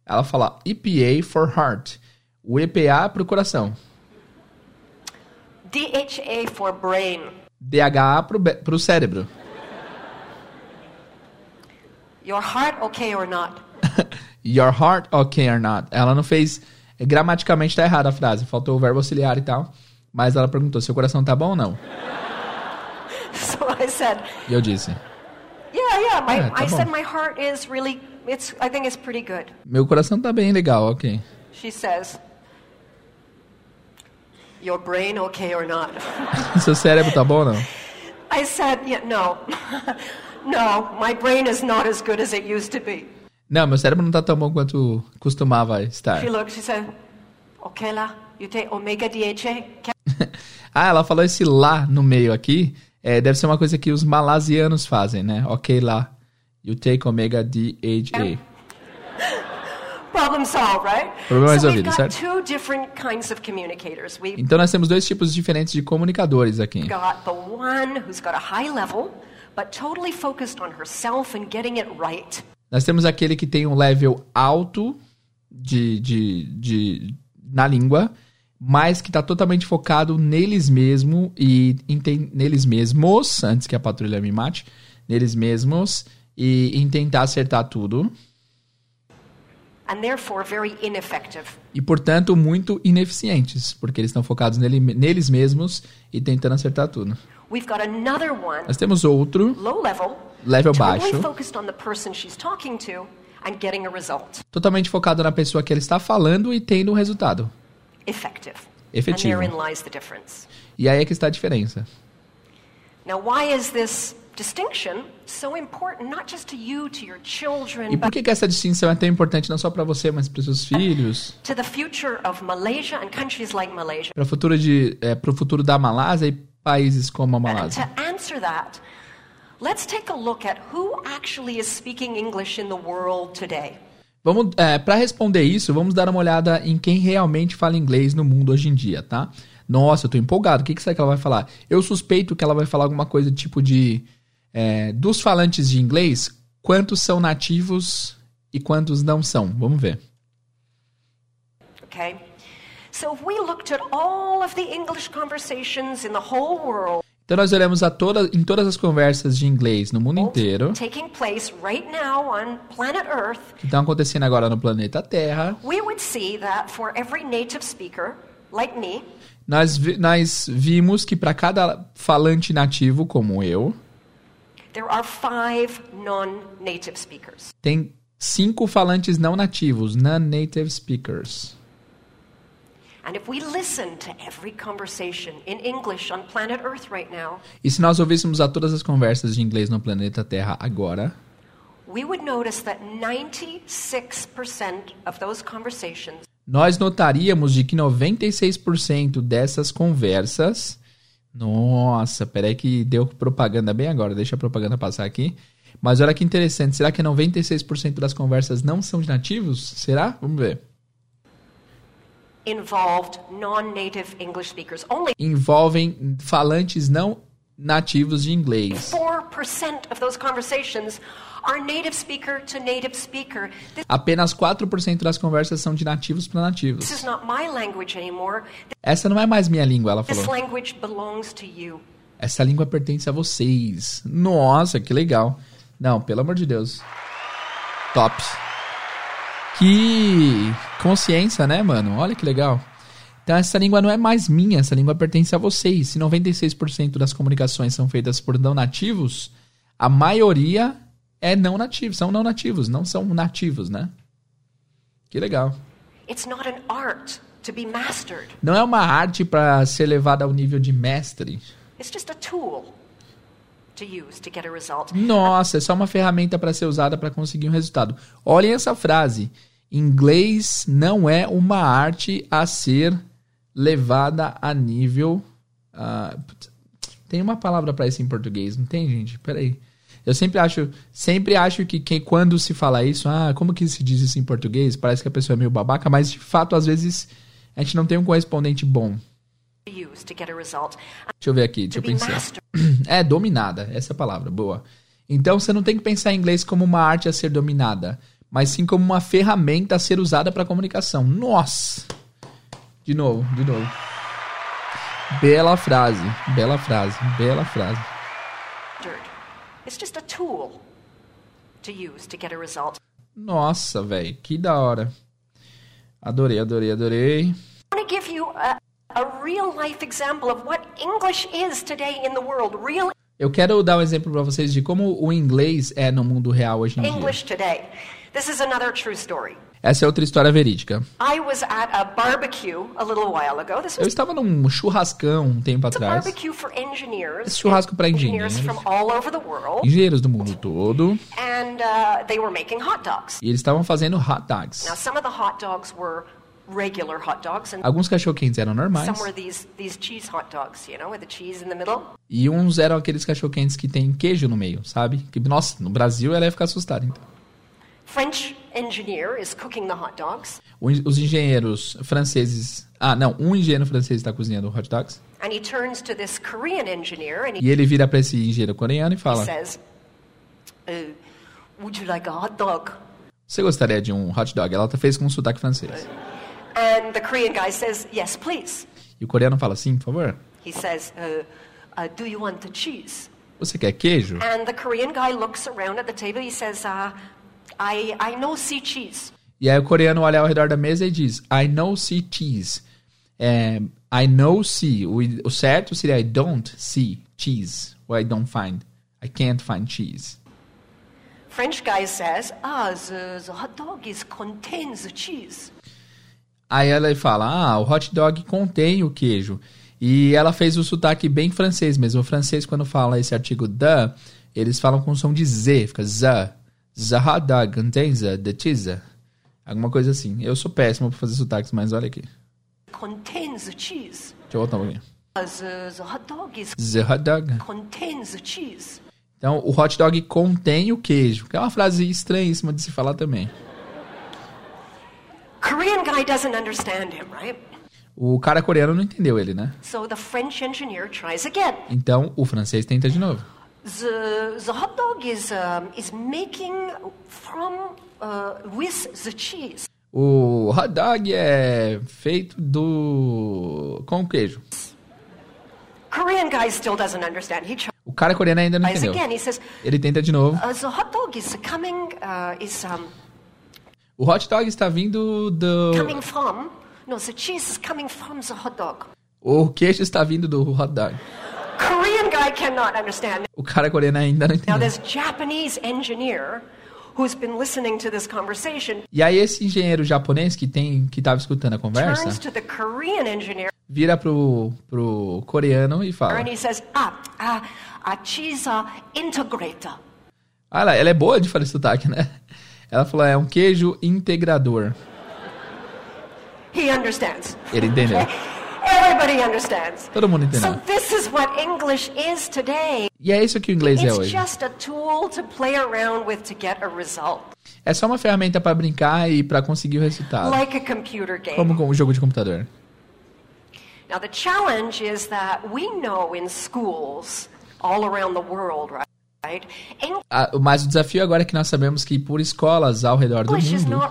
Ela fala EPA for heart. O EPA pro coração. DHA for brain. DHA be- pro cérebro. Your heart okay or not? Your heart okay or not? Ela não fez. Gramaticalmente tá errada a frase. Faltou o verbo auxiliar e tal. Mas ela perguntou: seu coração tá bom ou não? So I said, E eu disse: yeah, yeah. My, Ah, tá I said bom. my heart is really, it's, I think it's pretty good. meu coração tá bem legal, ok. She says, your brain okay or not? Seu cérebro tá bom ou não? I said, yeah, no. no, my brain is not as good as it used to be. Não, meu cérebro não tá tão bom quanto costumava estar. She looked, she said, okay, la, you take omega DHA? Ah, ela falou esse lá no meio aqui. É, deve ser uma coisa que os malasianos fazem, né? Ok lá. You take omega DHA. Problem solved, right? Problema resolvido, got certo? two different kinds of communicators. We've Então nós temos dois tipos diferentes de comunicadores aqui. got the one who's got a high level, but totally focused on herself and getting it right. Nós temos aquele que tem um level alto de, de, de na língua, mas que está totalmente focado neles mesmo e enten- neles mesmos, antes que a patrulha me mate, neles mesmos e em tentar acertar tudo. And therefore very ineffective. E, portanto, muito ineficientes, porque eles estão focados nele- neles mesmos e tentando acertar tudo. Nós temos outro, low level, level baixo, totalmente focado na pessoa que ela está falando e tendo um resultado. Effective. Efetivo. And therein lies the difference. E aí é que está a diferença. Now, why is this distinction so important, not just to you, to your children, E por que, que essa distinção é tão importante não só para você, mas para seus filhos, to the future of Malaysia and countries like Malaysia? para o futuro de, é, para o futuro da Malásia e países como a Malásia? Let's take a look at who actually is speaking English in the world today. Vamos, para responder isso, vamos dar uma olhada em quem realmente fala inglês no mundo hoje em dia, tá? Nossa, eu tô empolgado. O que, que será que ela vai falar? Eu suspeito que ela vai falar alguma coisa tipo de é, dos falantes de inglês, quantos são nativos e quantos não são? Vamos ver. Okay? So if we looked at all of the English conversations in the whole world Então nós olhamos a toda, em todas as conversas de inglês no mundo inteiro right Earth, que estão acontecendo agora no planeta Terra, speaker, like me, nós, vi- nós vimos que para cada falante nativo como eu, there are five non-native speakers. tem cinco falantes não nativos, non-native speakers. E se nós ouvíssemos a todas as conversas de inglês no planeta Terra agora, we would notice that 96% of those conversations nós notaríamos de que 96% dessas conversas. Nossa, peraí que deu propaganda bem agora, deixa a propaganda passar aqui. Mas olha que interessante, será que 96% das conversas não são de nativos? Será? Vamos ver. involved non-native English speakers. Only envolvem falantes não nativos de inglês. 4% of those conversations are native speaker to native speaker. This, Apenas 4% das conversas são de nativos para this nativos. is not my language anymore. Essa não é mais minha língua, ela This falou. language belongs to you. Essa língua pertence a vocês. Nossa, que legal. Não, pelo amor de Deus. Top. Que consciência, né, mano? Olha que legal. Então essa língua não é mais minha, essa língua pertence a vocês. Se 96% das comunicações são feitas por não nativos, a maioria é não nativos, são não nativos, não são nativos, né? Que legal. Não é uma arte para ser levada ao nível de mestre. It's just a tool to use to get a result. Nossa, é só uma ferramenta para ser usada para conseguir um resultado. Olhem essa frase. Inglês não é uma arte a ser levada a nível. putz, tem uma palavra para isso em português, não tem, gente? Peraí. Eu sempre acho, sempre acho que, que quando se fala isso, ah, como que se diz isso em português? Parece que a pessoa é meio babaca, mas de fato, às vezes, a gente não tem um correspondente bom. Deixa eu ver aqui, deixa To eu pensar. É, dominada. Essa é a palavra, boa. Então você não tem que pensar em inglês como uma arte a ser dominada, mas sim como uma ferramenta a ser usada para comunicação. Nossa! De novo, de novo. Bela frase, bela frase, bela frase. It's just a tool to use to get a result. Nossa, velho, que da hora. Adorei, adorei, adorei. I want to give you a, a real life example of what English is today in the world. Real Eu quero dar um exemplo para vocês de como o inglês é no mundo real hoje em dia. English today. This is another true story. Essa é outra história verídica. I was at a barbecue a little while ago. This Eu estava num churrascão um tempo a atrás. barbecue for engineers. Esse churrasco para engenheiros. from all over the world, Engenheiros do mundo todo. and uh, they were making hot dogs. E eles estavam fazendo hot dogs. Alguns cachorro-quentes eram normais. some were these these cheese hot dogs, you know, with the cheese in the middle. E uns eram aqueles cachorro-quentes que tem queijo no meio, sabe? Que, nossa, no Brasil ela ia ficar assustada. Então. French engineer is cooking the hot dogs, Os engenheiros franceses... Ah, não. Um engenheiro francês está cozinhando hot dogs. and he turns to this Korean engineer and he E ele vira para esse engenheiro coreano e fala... says, uh, "Would you like a hot dog?" Você gostaria de um hot dog? Ela fez com um sotaque francês. And the Korean guy says, "Yes, please." E o coreano fala, sim, por favor. He says, uh, uh, "Do you want the cheese?" Você quer queijo? And the Korean guy looks around at the table. He says, uh, "I I know see cheese." E aí o coreano olha ao redor da mesa e diz, I know see cheese. É, I know see. O, o certo seria I don't see cheese. Or I don't find. I can't find cheese. French guy says, "Ah, the, the hot dog is contains cheese." Aí ela fala, ah, o hot dog contém o queijo. E ela fez o sotaque bem francês mesmo. O francês, quando fala esse artigo the, eles falam com som de Z. Fica the. The hot dog contains the, cheese. Alguma coisa assim. Eu sou péssimo pra fazer sotaques, mas olha aqui. Contains the cheese. Deixa eu voltar um pouquinho. The, the hot dog is The hot dog. contains the cheese. Então, o hot dog contém o queijo, que é uma frase estranhíssima de se falar também. Korean guy doesn't understand him, right? O cara coreano não entendeu ele, né? So the French engineer tries again. Então, o francês tenta de novo. The, the hot dog is, um, is making from, uh, with the cheese. O hot dog é feito do com queijo. Korean guy still doesn't understand. He O cara coreano ainda não entendeu. again. He says, Ele tenta de novo. uh, the hot dog is coming, uh, is um, O hot dog está vindo do coming from, no, the cheese is coming from the hot dog. o queijo está vindo do hot dog. Korean guy cannot understand. O cara coreano ainda não Now, entendeu. this Japanese engineer who's been listening to this conversation E aí esse engenheiro japonês que tem que estava escutando a turns conversa, to the Korean engineer vira pro pro coreano e fala: and he says, ah, uh, a cheese integrator. Ah, ela, ela é boa de fazer sotaque, né? Ela falou, é um queijo integrador. He understands. Ele entendeu. Everybody understands. Todo mundo So entendeu. this is what English is today. E é isso que o inglês é It's hoje. just a tool to play around with to get a result, É só uma ferramenta para brincar e para conseguir o resultado. like a computer game. Como com o jogo de computador. Now the challenge is that we know in schools all around the world, right? Ah, mas o desafio agora é que nós sabemos que por escolas ao redor do mundo,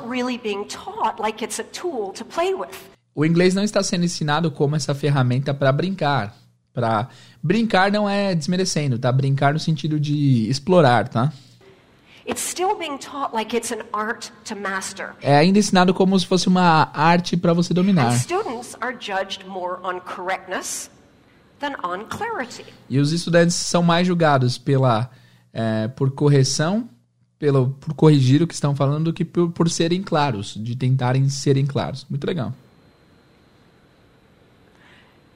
o inglês não está sendo ensinado como essa ferramenta para brincar. Para brincar não é desmerecendo, tá? Brincar no sentido de explorar, tá? É ainda ensinado como se fosse uma arte para você And dominar. students are judged more on correctness than on clarity. E os estudantes são mais julgados pela é, por correção, pelo por corrigir o que estão falando do que por, por serem claros, de tentarem serem claros. Muito legal. Some of you might remember uh, the old comprehension exam in school.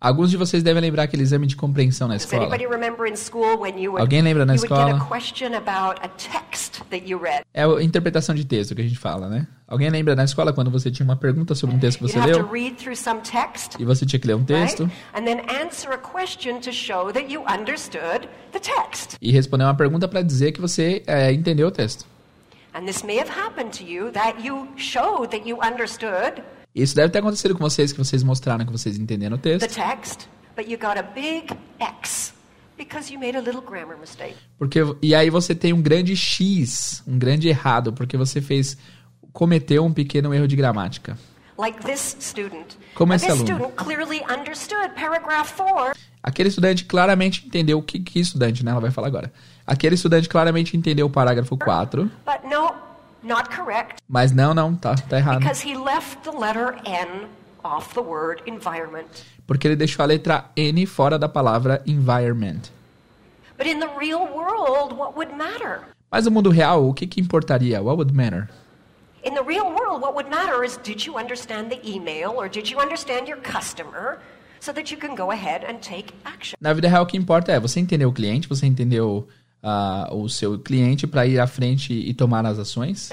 Alguns de vocês devem lembrar aquele exame de compreensão na escola. anybody remember in school when you would, Alguém lembra na you would get a escola? question about a text that you read? É a interpretação de texto que a gente fala, né? Alguém lembra na escola quando você tinha uma pergunta sobre um texto que você leu read through some text, e você tinha que ler um texto And then answer a question to show that you understood the text. e responder uma pergunta para dizer que você é, entendeu o texto. And this may have happened to you that you showed that you understood Isso deve ter acontecido com vocês, que vocês mostraram que vocês entenderam o the texto, text, but you got a big X because you made a little grammar mistake. porque e aí você tem um grande X, um grande errado, porque você fez cometeu um pequeno erro de gramática. Like this student. Como esse aluno. student clearly understood paragraph 4 Aquele estudante claramente entendeu o que que estudante, né? Ela vai falar agora. Aquele estudante claramente entendeu o parágrafo 4, But no, not correct, mas não, não, tá, tá errado. because he left the letter N off the word environment. Porque ele deixou a letra N fora da palavra environment. But in the real world, what would matter? Mas no mundo real, o que que importaria? What would matter? In the real world, what would matter is did you understand the email or did you understand your customer so that you can go ahead and take action? Na vida real, o que importa é você entendeu o cliente, você entendeu ah, o seu cliente para ir à frente e tomar as ações.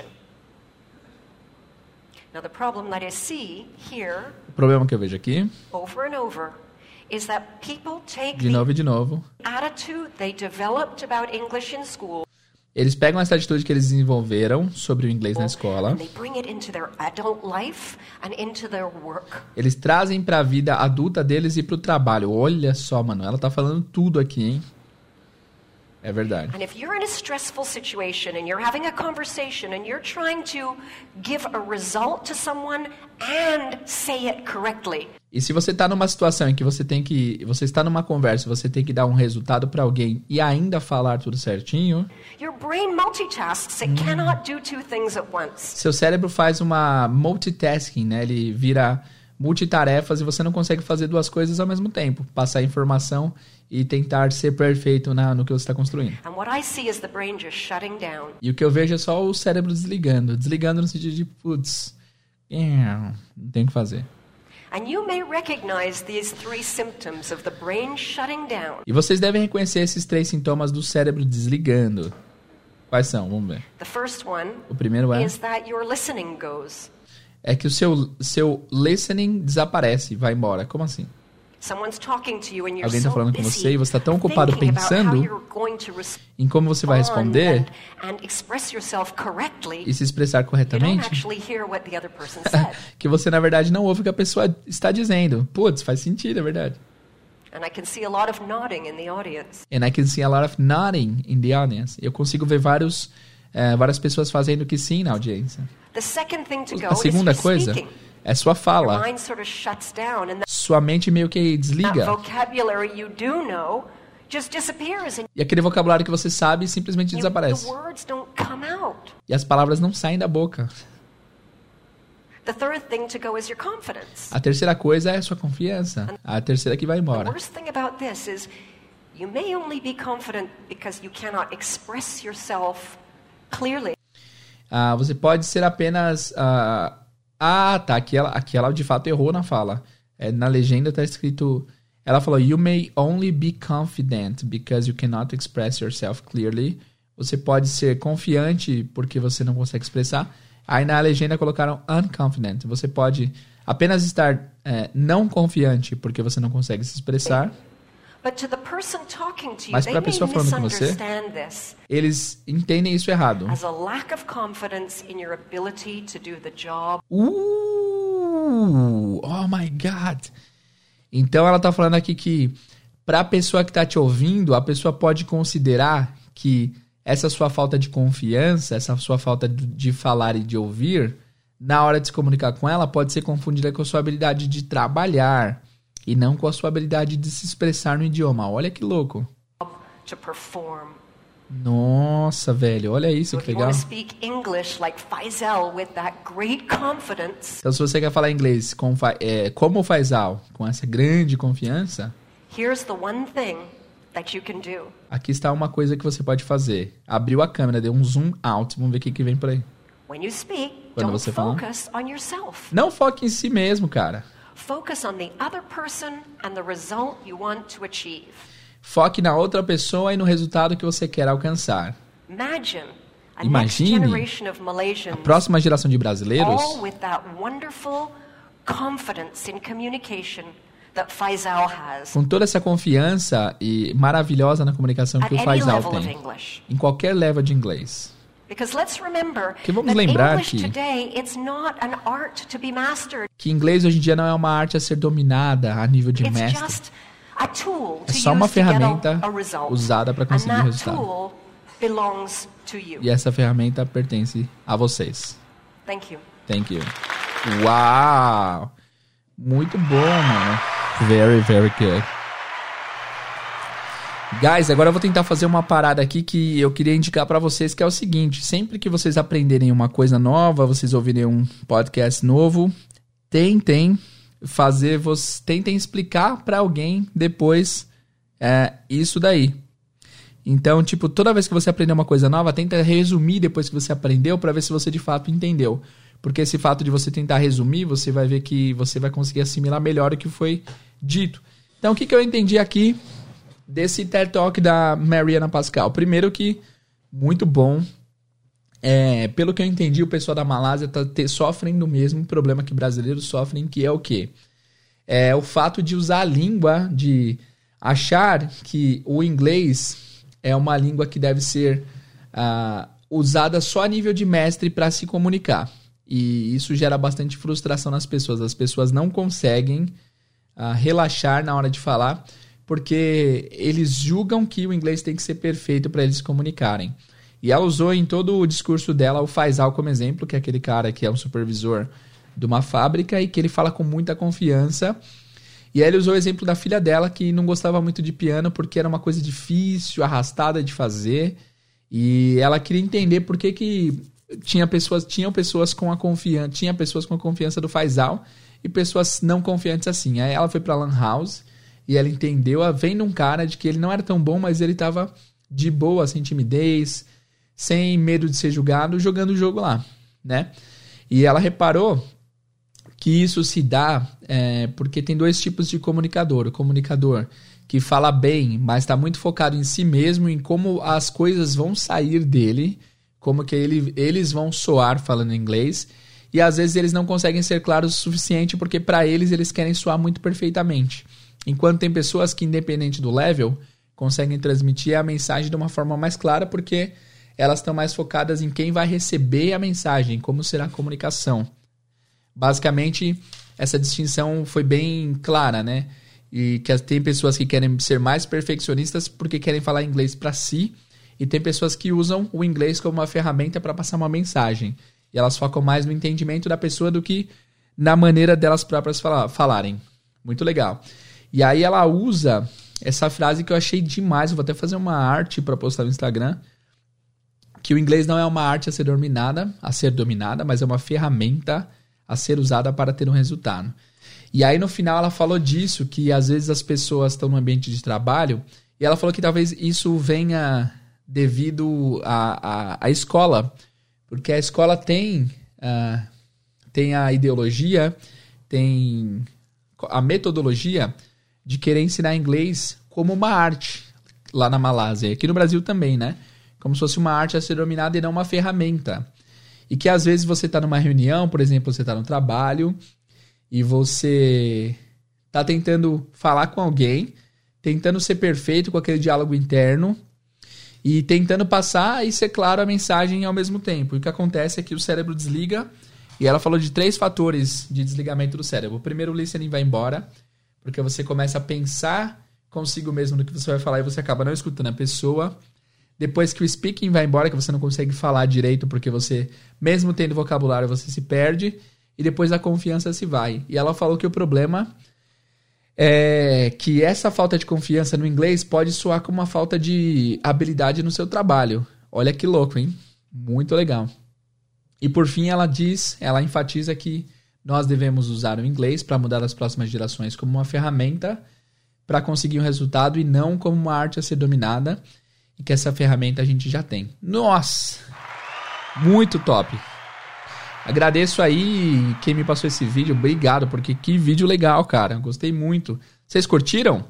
Now, the problem that I see here O problema que eu vejo aqui, over and over is that people take de novo e de novo, attitude they developed about English in school eles pegam essa atitude que eles desenvolveram sobre o inglês na escola, eles trazem para a vida adulta deles e para o trabalho. Olha só, mano, ela tá falando tudo aqui, hein? É verdade. And if you're in a stressful situation and you're having a conversation and you're trying to give a result to someone and say it correctly, E se você está numa situação em que você tem que. Você está numa conversa, você tem que dar um resultado para alguém e ainda falar tudo certinho, your brain multitasks. It cannot do two things at once. seu cérebro faz uma multitasking, né? Ele vira multitarefas e você não consegue fazer duas coisas ao mesmo tempo. Passar informação e tentar ser perfeito na, no que você está construindo. E o que eu vejo é só o cérebro desligando. Desligando no sentido de, putz, é, não tem o que fazer. And you may recognize these three symptoms of the brain shutting down. E vocês devem reconhecer esses três sintomas do cérebro desligando. Quais são? Vamos ver. The first one O primeiro é, é que o seu, seu listening desaparece, vai embora. Como assim? Alguém tá so falando com você e você tá tão ocupado pensando Em como você vai responder e se expressar corretamente, que você na verdade não ouve o que a pessoa está dizendo. Putz, faz sentido, é verdade. and I can see a lot of nodding in the audience. And I can see a lot of nodding in the audience. Eu consigo ver vários, eh, várias pessoas fazendo que sim na audiência. A segunda coisa é sua fala. Sua mente meio que desliga. E aquele vocabulário que você sabe simplesmente desaparece. E as palavras não saem da boca. A terceira coisa é a sua confiança. A terceira que vai embora. you may only be confident because you cannot express yourself clearly. Ah, você pode ser apenas. ah, ah, tá. Aqui ela, aqui ela de fato errou na fala. É, na legenda tá escrito. Ela falou: You may only be confident because you cannot express yourself clearly você pode ser confiante porque você não consegue expressar. Aí na legenda colocaram unconfident. Você pode apenas estar é, não confiante porque você não consegue se expressar. Mas para a pessoa falando com você, eles entendem isso errado. Uh, oh my God! Então ela está falando aqui que para a pessoa que está te ouvindo, a pessoa pode considerar que essa sua falta de confiança, essa sua falta de falar e de ouvir, na hora de se comunicar com ela, pode ser confundida com a sua habilidade de trabalhar e não com a sua habilidade de se expressar no idioma. Olha que louco. Nossa, velho, olha isso que legal. Então, se você quer falar inglês com, é, como Faisal, com essa grande confiança. Aqui está uma coisa que você pode fazer. Abriu a câmera, deu um zoom out. Vamos ver o que, que vem por aí. Quando você fala, on yourself. Não foque em si mesmo, cara. Focus on the other person and the result you want to achieve. Foque na outra pessoa e no resultado que você quer alcançar. Imagine Imagine a próxima geração de brasileiros all with that wonderful confidence in communication com toda essa confiança e maravilhosa na comunicação que o Faisal tem. Em qualquer level de inglês. Porque vamos lembrar que, que inglês hoje em dia não é uma arte a ser dominada a nível de mestre. É só uma ferramenta usada para conseguir o resultado. E essa ferramenta pertence a vocês. Thank you. Thank you. Uau! Muito bom, mano. Very, very good. Guys, agora eu vou tentar fazer uma parada aqui que eu queria indicar para vocês, que é o seguinte: sempre que vocês aprenderem uma coisa nova, vocês ouvirem um podcast novo, tentem fazer, vocês tentem explicar para alguém depois é, isso daí. Então, tipo, toda vez que você aprender uma coisa nova, tenta resumir depois que você aprendeu para ver se você de fato entendeu. Porque esse fato de você tentar resumir, você vai ver que você vai conseguir assimilar melhor o que foi dito. Então, o que, que eu entendi aqui desse TED Talk da Mariana Pascal? Primeiro que, muito bom. É, pelo que eu entendi, o pessoal da Malásia tá te, sofrem do mesmo problema que brasileiros sofrem, que é o quê? É o fato de usar a língua, de achar que o inglês é uma língua que deve ser uh, usada só a nível de mestre para se comunicar. E isso gera bastante frustração nas pessoas. As pessoas não conseguem uh, relaxar na hora de falar, porque eles julgam que o inglês tem que ser perfeito para eles se comunicarem. E ela usou em todo o discurso dela o Faisal como exemplo, que é aquele cara que é um supervisor de uma fábrica e que ele fala com muita confiança. E aí ele usou o exemplo da filha dela, que não gostava muito de piano porque era uma coisa difícil, arrastada de fazer. E ela queria entender por que, que tinha pessoas, tinham pessoas com a confiança, tinha pessoas com a confiança do Faisal e pessoas não confiantes assim. Aí ela foi para Lan House e ela entendeu, vendo um cara de que ele não era tão bom, mas ele tava de boa, sem timidez, sem medo de ser julgado, jogando o jogo lá, né? E ela reparou que isso se dá é, porque tem dois tipos de comunicador. O comunicador que fala bem, mas está muito focado em si mesmo, em como as coisas vão sair dele, como que ele, eles vão soar falando inglês e às vezes eles não conseguem ser claros o suficiente porque para eles eles querem soar muito perfeitamente. Enquanto tem pessoas que independente do level conseguem transmitir a mensagem de uma forma mais clara porque elas estão mais focadas em quem vai receber a mensagem, como será a comunicação. Basicamente, essa distinção foi bem clara, né? E que tem pessoas que querem ser mais perfeccionistas porque querem falar inglês para si e tem pessoas que usam o inglês como uma ferramenta para passar uma mensagem. E elas focam mais no entendimento da pessoa do que na maneira delas próprias falar, falarem. Muito legal. E aí ela usa essa frase que eu achei demais. Eu vou até fazer uma arte para postar no Instagram. Que o inglês não é uma arte a ser dominada, a ser dominada, mas é uma ferramenta a ser usada para ter um resultado. E aí no final ela falou disso, que às vezes as pessoas estão no ambiente de trabalho, e ela falou que talvez isso venha devido à, à, escola, porque a escola tem, uh, tem a ideologia, tem a metodologia de querer ensinar inglês como uma arte lá na Malásia. Aqui no Brasil também, né? como se fosse uma arte a ser dominada e não uma ferramenta. E que às vezes você está numa reunião, por exemplo, você está no trabalho e você está tentando falar com alguém, tentando ser perfeito com aquele diálogo interno e tentando passar e ser claro a mensagem ao mesmo tempo. E o que acontece é que o cérebro desliga e ela falou de três fatores de desligamento do cérebro. O primeiro, o listening vai embora, porque você começa a pensar consigo mesmo no que você vai falar e você acaba não escutando a pessoa. Depois que o speaking vai embora, que você não consegue falar direito porque você, mesmo tendo vocabulário, você se perde. E depois a confiança se vai. E ela falou que o problema é que essa falta de confiança no inglês pode soar como uma falta de habilidade no seu trabalho. Olha que louco, hein? Muito legal. E por fim, ela diz, ela enfatiza que nós devemos usar o inglês para mudar as próximas gerações como uma ferramenta para conseguir um resultado e não como uma arte a ser dominada e que essa ferramenta a gente já tem. Nossa! Muito top. Agradeço aí quem me passou esse vídeo. Obrigado, porque que vídeo legal, cara. Gostei muito. Vocês curtiram?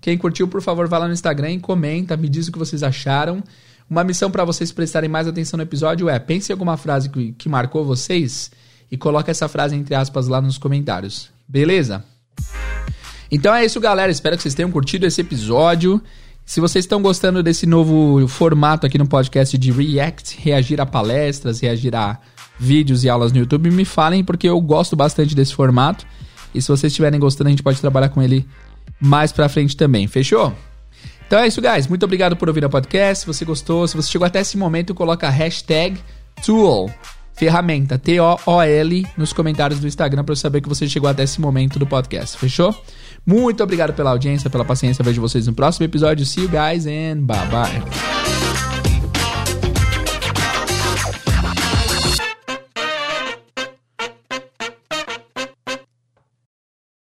Quem curtiu, por favor, vá lá no Instagram e comenta, me diz o que vocês acharam. Uma missão para vocês prestarem mais atenção no episódio é: pense em alguma frase que, que marcou vocês e coloque essa frase entre aspas lá nos comentários. Beleza? Então é isso, galera. Espero que vocês tenham curtido esse episódio. Se vocês estão gostando desse novo formato aqui no podcast de React, reagir a palestras, reagir a vídeos e aulas no YouTube, me falem, porque eu gosto bastante desse formato. E se vocês estiverem gostando, a gente pode trabalhar com ele mais pra frente também. Fechou? Então é isso, guys. Muito obrigado por ouvir o podcast. Se você gostou, se você chegou até esse momento, coloca hashtag Tool, ferramenta, T-O-O-L, nos comentários do Instagram para eu saber que você chegou até esse momento do podcast. Fechou? Muito obrigado pela audiência, pela paciência. Vejo vocês no próximo episódio. See you guys and bye bye.